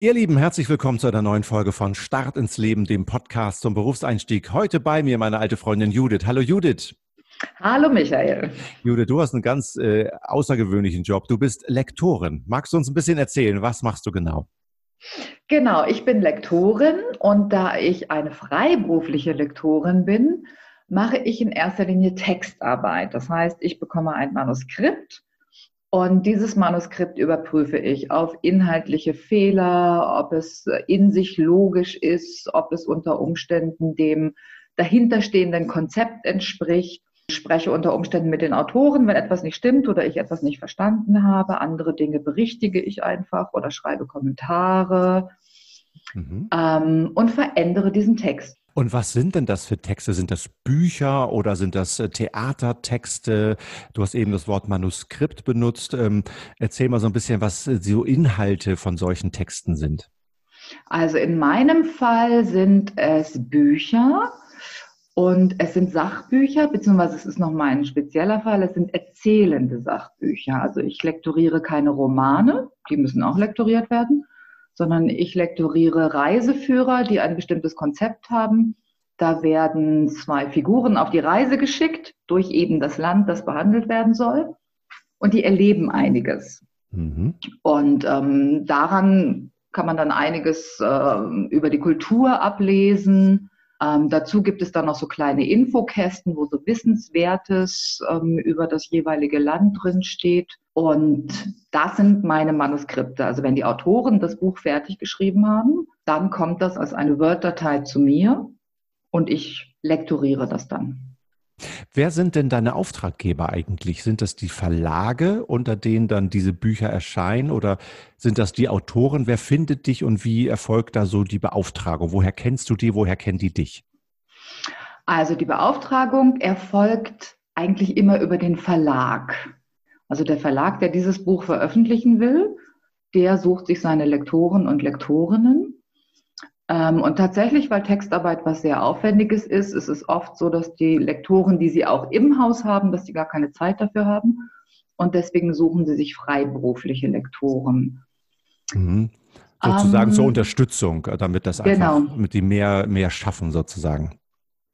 Ihr Lieben, herzlich willkommen zu einer neuen Folge von Start ins Leben, dem Podcast zum Berufseinstieg. Heute bei mir meine alte Freundin Judith. Hallo Judith. Hallo Michael. Judith, du hast einen ganz äh, außergewöhnlichen Job. Du bist Lektorin. Magst du uns ein bisschen erzählen, was machst du genau? Genau, ich bin Lektorin und da ich eine freiberufliche Lektorin bin, mache ich in erster Linie Textarbeit. Das heißt, ich bekomme ein Manuskript und dieses Manuskript überprüfe ich auf inhaltliche Fehler, ob es in sich logisch ist, ob es unter Umständen dem dahinterstehenden Konzept entspricht. Ich spreche unter Umständen mit den Autoren, wenn etwas nicht stimmt oder ich etwas nicht verstanden habe. Andere Dinge berichtige ich einfach oder schreibe Kommentare mhm. ähm, und verändere diesen Text. Und was sind denn das für Texte? Sind das Bücher oder sind das äh, Theatertexte? Du hast eben das Wort Manuskript benutzt. Ähm, erzähl mal so ein bisschen, was äh, so Inhalte von solchen Texten sind. Also in meinem Fall sind es Bücher und es sind Sachbücher, beziehungsweise es ist noch mein spezieller Fall, es sind erzählende Sachbücher. Also ich lektoriere keine Romane, die müssen auch lektoriert werden, sondern ich lektoriere Reiseführer, die ein bestimmtes Konzept haben. Da werden zwei Figuren auf die Reise geschickt durch eben das Land, das behandelt werden soll. Und die erleben einiges. Mhm. Und ähm, daran kann man dann einiges äh, über die Kultur ablesen. Ähm, dazu gibt es dann noch so kleine Infokästen, wo so Wissenswertes ähm, über das jeweilige Land drin steht. Und das sind meine Manuskripte. Also wenn die Autoren das Buch fertig geschrieben haben, dann kommt das als eine Word-Datei zu mir und ich lektoriere das dann. Wer sind denn deine Auftraggeber eigentlich? Sind das die Verlage, unter denen dann diese Bücher erscheinen oder sind das die Autoren? Wer findet dich und wie erfolgt da so die Beauftragung? Woher kennst du die? Woher kennen die dich? Also die Beauftragung erfolgt eigentlich immer über den Verlag. Also der Verlag, der dieses Buch veröffentlichen will, der sucht sich seine Lektoren und Lektorinnen. Ähm, und tatsächlich, weil Textarbeit was sehr Aufwendiges ist, ist es oft so, dass die Lektoren, die sie auch im Haus haben, dass sie gar keine Zeit dafür haben. Und deswegen suchen sie sich freiberufliche Lektoren. Mhm. Sozusagen um, zur ähm, Unterstützung, damit das einfach, genau. mit die mehr, mehr schaffen sozusagen.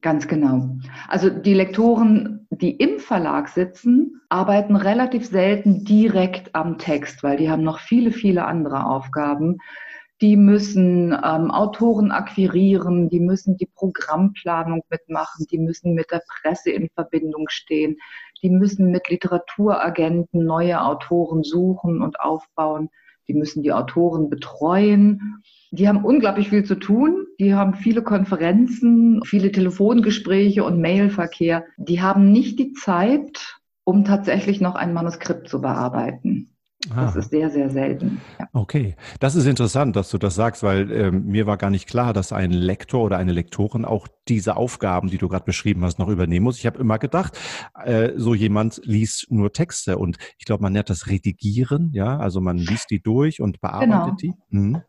Ganz genau. Also die Lektoren, die im Verlag sitzen, arbeiten relativ selten direkt am Text, weil die haben noch viele, viele andere Aufgaben. Die müssen ähm, Autoren akquirieren, die müssen die Programmplanung mitmachen, die müssen mit der Presse in Verbindung stehen, die müssen mit Literaturagenten neue Autoren suchen und aufbauen, die müssen die Autoren betreuen die haben unglaublich viel zu tun. Die haben viele Konferenzen, viele Telefongespräche und Mailverkehr. Die haben nicht die Zeit, um tatsächlich noch ein Manuskript zu bearbeiten. Ah. Das ist sehr, sehr selten. Ja. Okay, das ist interessant, dass du das sagst, weil äh, mir war gar nicht klar, dass ein Lektor oder eine Lektorin auch diese Aufgaben, die du gerade beschrieben hast, noch übernehmen muss. Ich habe immer gedacht, äh, so jemand liest nur Texte und ich glaube, man nennt das Redigieren, ja, also man liest die durch und bearbeitet genau. die. Mhm.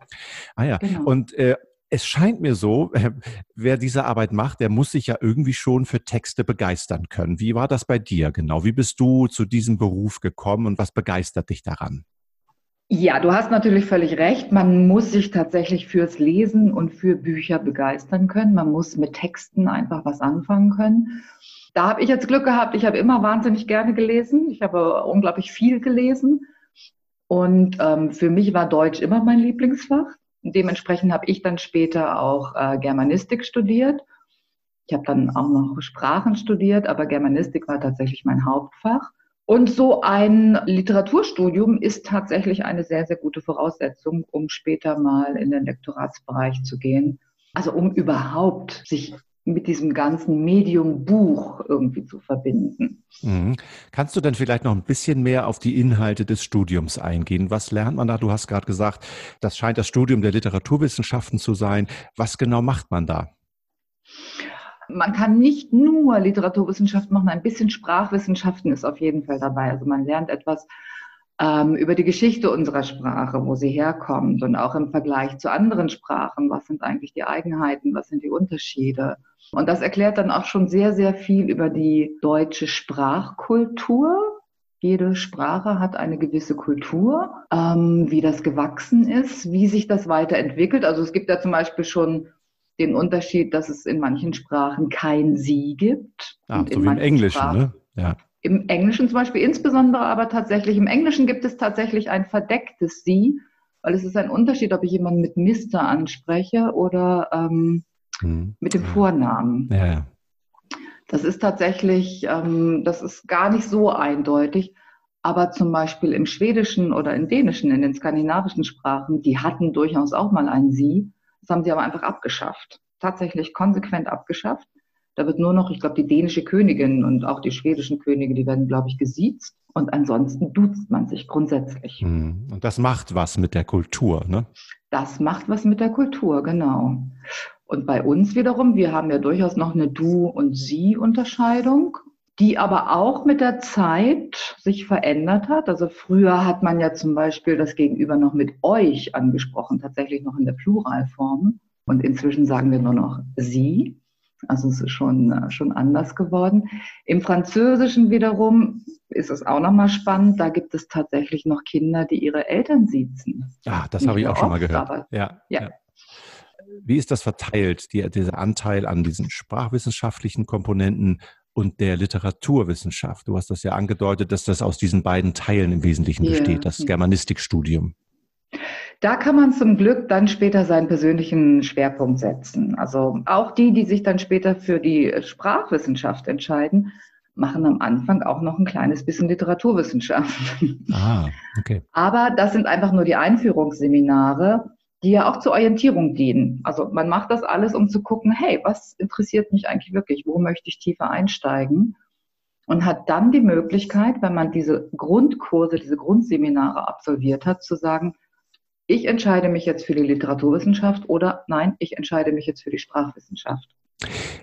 Ah ja, genau. und äh, es scheint mir so, äh, wer diese Arbeit macht, der muss sich ja irgendwie schon für Texte begeistern können. Wie war das bei dir genau? Wie bist du zu diesem Beruf gekommen und was begeistert dich daran? Ja, du hast natürlich völlig recht. Man muss sich tatsächlich fürs Lesen und für Bücher begeistern können. Man muss mit Texten einfach was anfangen können. Da habe ich jetzt Glück gehabt. Ich habe immer wahnsinnig gerne gelesen. Ich habe unglaublich viel gelesen. Und ähm, für mich war Deutsch immer mein Lieblingsfach. Dementsprechend habe ich dann später auch äh, Germanistik studiert. Ich habe dann auch noch Sprachen studiert, aber Germanistik war tatsächlich mein Hauptfach. Und so ein Literaturstudium ist tatsächlich eine sehr, sehr gute Voraussetzung, um später mal in den Lektoratsbereich zu gehen. Also um überhaupt sich mit diesem ganzen Medium Buch irgendwie zu verbinden. Mhm. Kannst du denn vielleicht noch ein bisschen mehr auf die Inhalte des Studiums eingehen? Was lernt man da? Du hast gerade gesagt, das scheint das Studium der Literaturwissenschaften zu sein. Was genau macht man da? Man kann nicht nur Literaturwissenschaft machen, ein bisschen Sprachwissenschaften ist auf jeden Fall dabei. Also man lernt etwas ähm, über die Geschichte unserer Sprache, wo sie herkommt und auch im Vergleich zu anderen Sprachen. Was sind eigentlich die Eigenheiten? Was sind die Unterschiede? Und das erklärt dann auch schon sehr, sehr viel über die deutsche Sprachkultur. Jede Sprache hat eine gewisse Kultur, ähm, wie das gewachsen ist, wie sich das weiterentwickelt. Also es gibt ja zum Beispiel schon den Unterschied, dass es in manchen Sprachen kein Sie gibt. Ah, so wie im Englischen, Sprachen, ne? Ja. Im Englischen zum Beispiel insbesondere, aber tatsächlich im Englischen gibt es tatsächlich ein verdecktes Sie, weil es ist ein Unterschied, ob ich jemanden mit Mister anspreche oder ähm, hm. mit dem Vornamen. Ja, ja. Das ist tatsächlich, ähm, das ist gar nicht so eindeutig. Aber zum Beispiel im Schwedischen oder im Dänischen, in den skandinavischen Sprachen, die hatten durchaus auch mal ein Sie. Das haben sie aber einfach abgeschafft. Tatsächlich konsequent abgeschafft. Da wird nur noch, ich glaube, die dänische Königin und auch die schwedischen Könige, die werden, glaube ich, gesiezt. Und ansonsten duzt man sich grundsätzlich. Hm. Und das macht was mit der Kultur, ne? Das macht was mit der Kultur, genau. Und bei uns wiederum, wir haben ja durchaus noch eine Du- und Sie-Unterscheidung, die aber auch mit der Zeit sich verändert hat. Also früher hat man ja zum Beispiel das Gegenüber noch mit euch angesprochen, tatsächlich noch in der Pluralform. Und inzwischen sagen wir nur noch Sie. Also es ist schon, äh, schon anders geworden. Im Französischen wiederum ist es auch nochmal spannend. Da gibt es tatsächlich noch Kinder, die ihre Eltern siezen. Ah, das habe ich auch schon mal gehört. Aber, ja, ja. ja. Wie ist das verteilt, die, dieser Anteil an diesen sprachwissenschaftlichen Komponenten und der Literaturwissenschaft? Du hast das ja angedeutet, dass das aus diesen beiden Teilen im Wesentlichen yeah. besteht, das Germanistikstudium. Da kann man zum Glück dann später seinen persönlichen Schwerpunkt setzen. Also auch die, die sich dann später für die Sprachwissenschaft entscheiden, machen am Anfang auch noch ein kleines bisschen Literaturwissenschaft. Ah, okay. Aber das sind einfach nur die Einführungsseminare die ja auch zur Orientierung dienen. Also man macht das alles, um zu gucken, hey, was interessiert mich eigentlich wirklich? Wo möchte ich tiefer einsteigen? Und hat dann die Möglichkeit, wenn man diese Grundkurse, diese Grundseminare absolviert hat, zu sagen, ich entscheide mich jetzt für die Literaturwissenschaft oder nein, ich entscheide mich jetzt für die Sprachwissenschaft.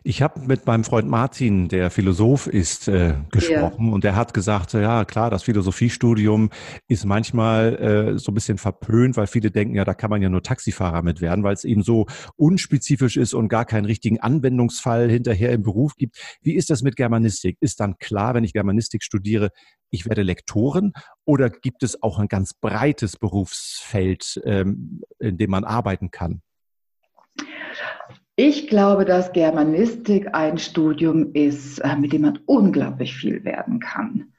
Ich habe mit meinem Freund Martin, der Philosoph ist, äh, gesprochen ja. und der hat gesagt, ja klar, das Philosophiestudium ist manchmal äh, so ein bisschen verpönt, weil viele denken, ja, da kann man ja nur Taxifahrer mit werden, weil es eben so unspezifisch ist und gar keinen richtigen Anwendungsfall hinterher im Beruf gibt. Wie ist das mit Germanistik? Ist dann klar, wenn ich Germanistik studiere, ich werde Lektorin oder gibt es auch ein ganz breites Berufsfeld, ähm, in dem man arbeiten kann? Ich glaube, dass Germanistik ein Studium ist, äh, mit dem man unglaublich viel werden kann.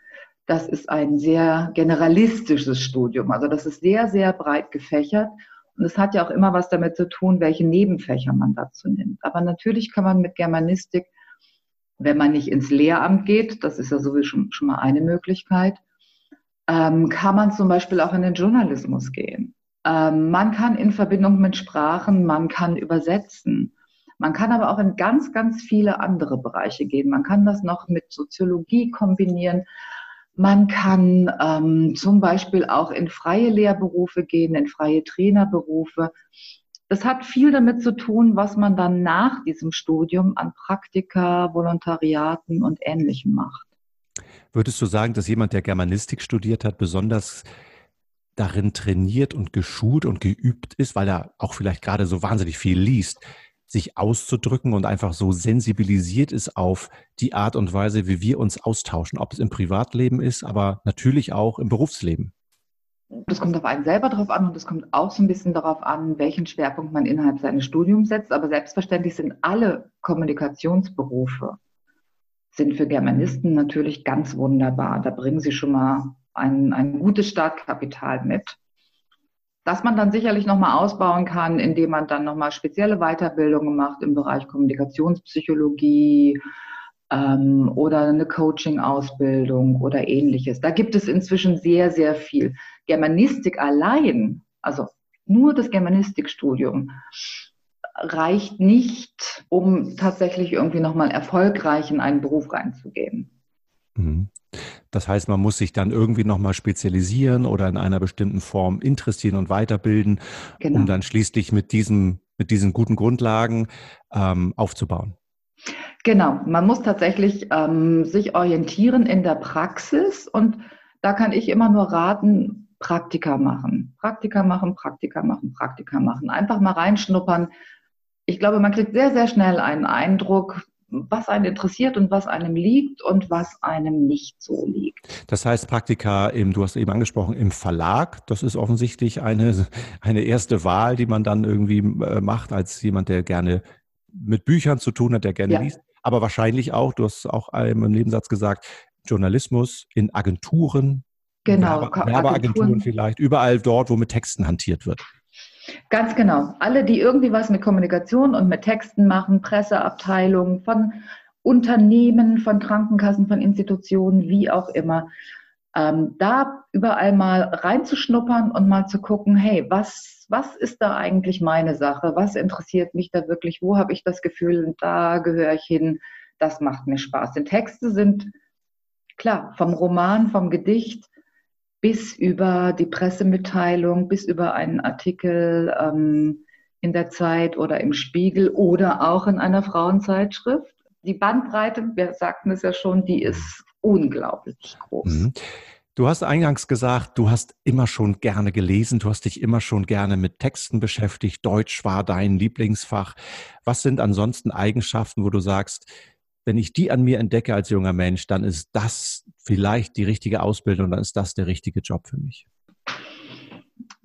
Das ist ein sehr generalistisches Studium. Also das ist sehr, sehr breit gefächert. Und es hat ja auch immer was damit zu tun, welche Nebenfächer man dazu nimmt. Aber natürlich kann man mit Germanistik, wenn man nicht ins Lehramt geht, das ist ja sowieso schon, schon mal eine Möglichkeit, ähm, kann man zum Beispiel auch in den Journalismus gehen. Ähm, man kann in Verbindung mit Sprachen, man kann übersetzen. Man kann aber auch in ganz, ganz viele andere Bereiche gehen. Man kann das noch mit Soziologie kombinieren. Man kann ähm, zum Beispiel auch in freie Lehrberufe gehen, in freie Trainerberufe. Das hat viel damit zu tun, was man dann nach diesem Studium an Praktika, Volontariaten und Ähnlichem macht. Würdest du sagen, dass jemand, der Germanistik studiert hat, besonders darin trainiert und geschult und geübt ist, weil er auch vielleicht gerade so wahnsinnig viel liest, sich auszudrücken und einfach so sensibilisiert ist auf die Art und Weise, wie wir uns austauschen, ob es im Privatleben ist, aber natürlich auch im Berufsleben. Das kommt auf einen selber drauf an und es kommt auch so ein bisschen darauf an, welchen Schwerpunkt man innerhalb seines Studiums setzt. Aber selbstverständlich sind alle Kommunikationsberufe sind für Germanisten natürlich ganz wunderbar. Da bringen sie schon mal ein, ein gutes Startkapital mit dass man dann sicherlich nochmal ausbauen kann, indem man dann nochmal spezielle Weiterbildungen macht im Bereich Kommunikationspsychologie ähm, oder eine Coaching-Ausbildung oder ähnliches. Da gibt es inzwischen sehr, sehr viel. Germanistik allein, also nur das Germanistikstudium, reicht nicht, um tatsächlich irgendwie nochmal erfolgreich in einen Beruf reinzugehen. Mhm. Das heißt, man muss sich dann irgendwie nochmal spezialisieren oder in einer bestimmten Form interessieren und weiterbilden, genau. um dann schließlich mit, diesem, mit diesen guten Grundlagen ähm, aufzubauen. Genau, man muss tatsächlich ähm, sich orientieren in der Praxis und da kann ich immer nur raten, Praktika machen. Praktika machen, Praktika machen, Praktika machen. Einfach mal reinschnuppern. Ich glaube, man kriegt sehr, sehr schnell einen Eindruck, was einen interessiert und was einem liegt und was einem nicht so liegt. Das heißt, Praktika, im, du hast eben angesprochen, im Verlag, das ist offensichtlich eine, eine erste Wahl, die man dann irgendwie äh, macht als jemand, der gerne mit Büchern zu tun hat, der gerne ja. liest. Aber wahrscheinlich auch, du hast auch im Nebensatz gesagt, Journalismus in Agenturen, genau, Werbe, Werbeagenturen vielleicht, überall dort, wo mit Texten hantiert wird. Ganz genau. Alle, die irgendwie was mit Kommunikation und mit Texten machen, Presseabteilungen von Unternehmen, von Krankenkassen, von Institutionen, wie auch immer, ähm, da überall mal reinzuschnuppern und mal zu gucken, hey, was, was ist da eigentlich meine Sache? Was interessiert mich da wirklich? Wo habe ich das Gefühl, da gehöre ich hin? Das macht mir Spaß. Denn Texte sind, klar, vom Roman, vom Gedicht bis über die Pressemitteilung, bis über einen Artikel ähm, in der Zeit oder im Spiegel oder auch in einer Frauenzeitschrift. Die Bandbreite, wir sagten es ja schon, die ist unglaublich groß. Mhm. Du hast eingangs gesagt, du hast immer schon gerne gelesen, du hast dich immer schon gerne mit Texten beschäftigt, Deutsch war dein Lieblingsfach. Was sind ansonsten Eigenschaften, wo du sagst, wenn ich die an mir entdecke als junger Mensch, dann ist das vielleicht die richtige Ausbildung, dann ist das der richtige Job für mich.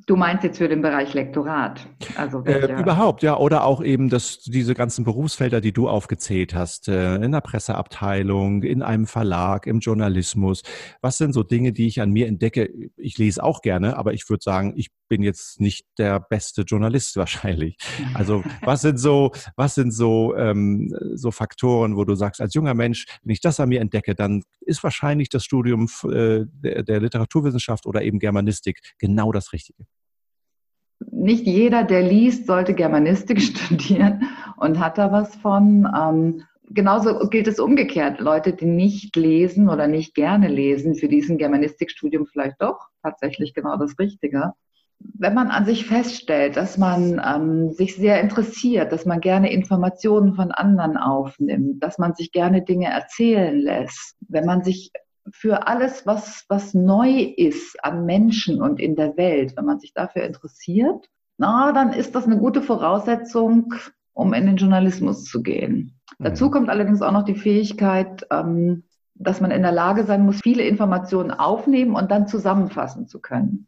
Du meinst jetzt für den Bereich Lektorat? Also äh, überhaupt, ja. Oder auch eben das, diese ganzen Berufsfelder, die du aufgezählt hast, äh, in der Presseabteilung, in einem Verlag, im Journalismus. Was sind so Dinge, die ich an mir entdecke? Ich lese auch gerne, aber ich würde sagen, ich bin jetzt nicht der beste Journalist wahrscheinlich. Also was sind so, was sind so, ähm, so Faktoren, wo du sagst, als junger Mensch, wenn ich das an mir entdecke, dann ist wahrscheinlich das Studium äh, der, der Literaturwissenschaft oder eben Germanistik genau das Richtige nicht jeder, der liest, sollte Germanistik studieren und hat da was von. Ähm, genauso gilt es umgekehrt. Leute, die nicht lesen oder nicht gerne lesen, für diesen Germanistikstudium vielleicht doch tatsächlich genau das Richtige. Wenn man an sich feststellt, dass man ähm, sich sehr interessiert, dass man gerne Informationen von anderen aufnimmt, dass man sich gerne Dinge erzählen lässt, wenn man sich für alles, was, was neu ist an Menschen und in der Welt, wenn man sich dafür interessiert, na, dann ist das eine gute Voraussetzung, um in den Journalismus zu gehen. Mhm. Dazu kommt allerdings auch noch die Fähigkeit, ähm, dass man in der Lage sein muss, viele Informationen aufnehmen und dann zusammenfassen zu können.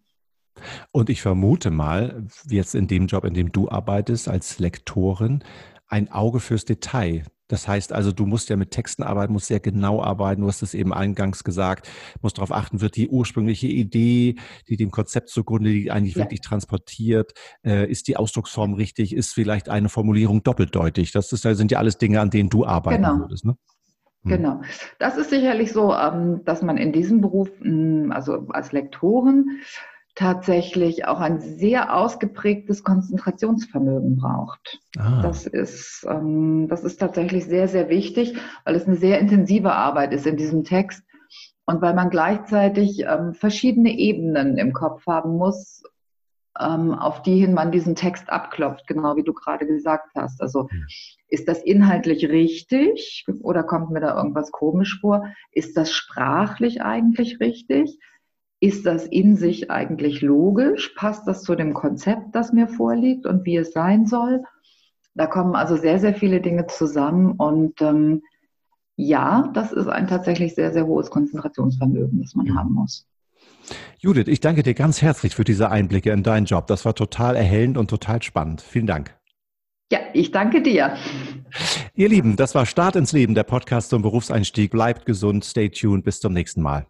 Und ich vermute mal, jetzt in dem Job, in dem du arbeitest als Lektorin, ein Auge fürs Detail. Das heißt also, du musst ja mit Texten arbeiten, musst sehr genau arbeiten. Du hast es eben eingangs gesagt, musst darauf achten, wird die ursprüngliche Idee, die dem Konzept zugrunde liegt, eigentlich ja. wirklich transportiert? Äh, ist die Ausdrucksform richtig? Ist vielleicht eine Formulierung doppeldeutig? Das, ist, das sind ja alles Dinge, an denen du arbeiten genau. würdest. Ne? Hm. Genau. Das ist sicherlich so, ähm, dass man in diesem Beruf, hm, also als Lektoren, tatsächlich auch ein sehr ausgeprägtes Konzentrationsvermögen braucht. Ah. Das, ist, ähm, das ist tatsächlich sehr, sehr wichtig, weil es eine sehr intensive Arbeit ist in diesem Text und weil man gleichzeitig ähm, verschiedene Ebenen im Kopf haben muss, ähm, auf die hin man diesen Text abklopft, genau wie du gerade gesagt hast. Also ist das inhaltlich richtig oder kommt mir da irgendwas komisch vor? Ist das sprachlich eigentlich richtig? Ist das in sich eigentlich logisch? Passt das zu dem Konzept, das mir vorliegt und wie es sein soll? Da kommen also sehr, sehr viele Dinge zusammen und ähm, ja, das ist ein tatsächlich sehr, sehr hohes Konzentrationsvermögen, das man haben muss. Judith, ich danke dir ganz herzlich für diese Einblicke in deinen Job. Das war total erhellend und total spannend. Vielen Dank. Ja, ich danke dir. Ihr Lieben, das war Start ins Leben, der Podcast zum Berufseinstieg. Bleibt gesund, stay tuned, bis zum nächsten Mal.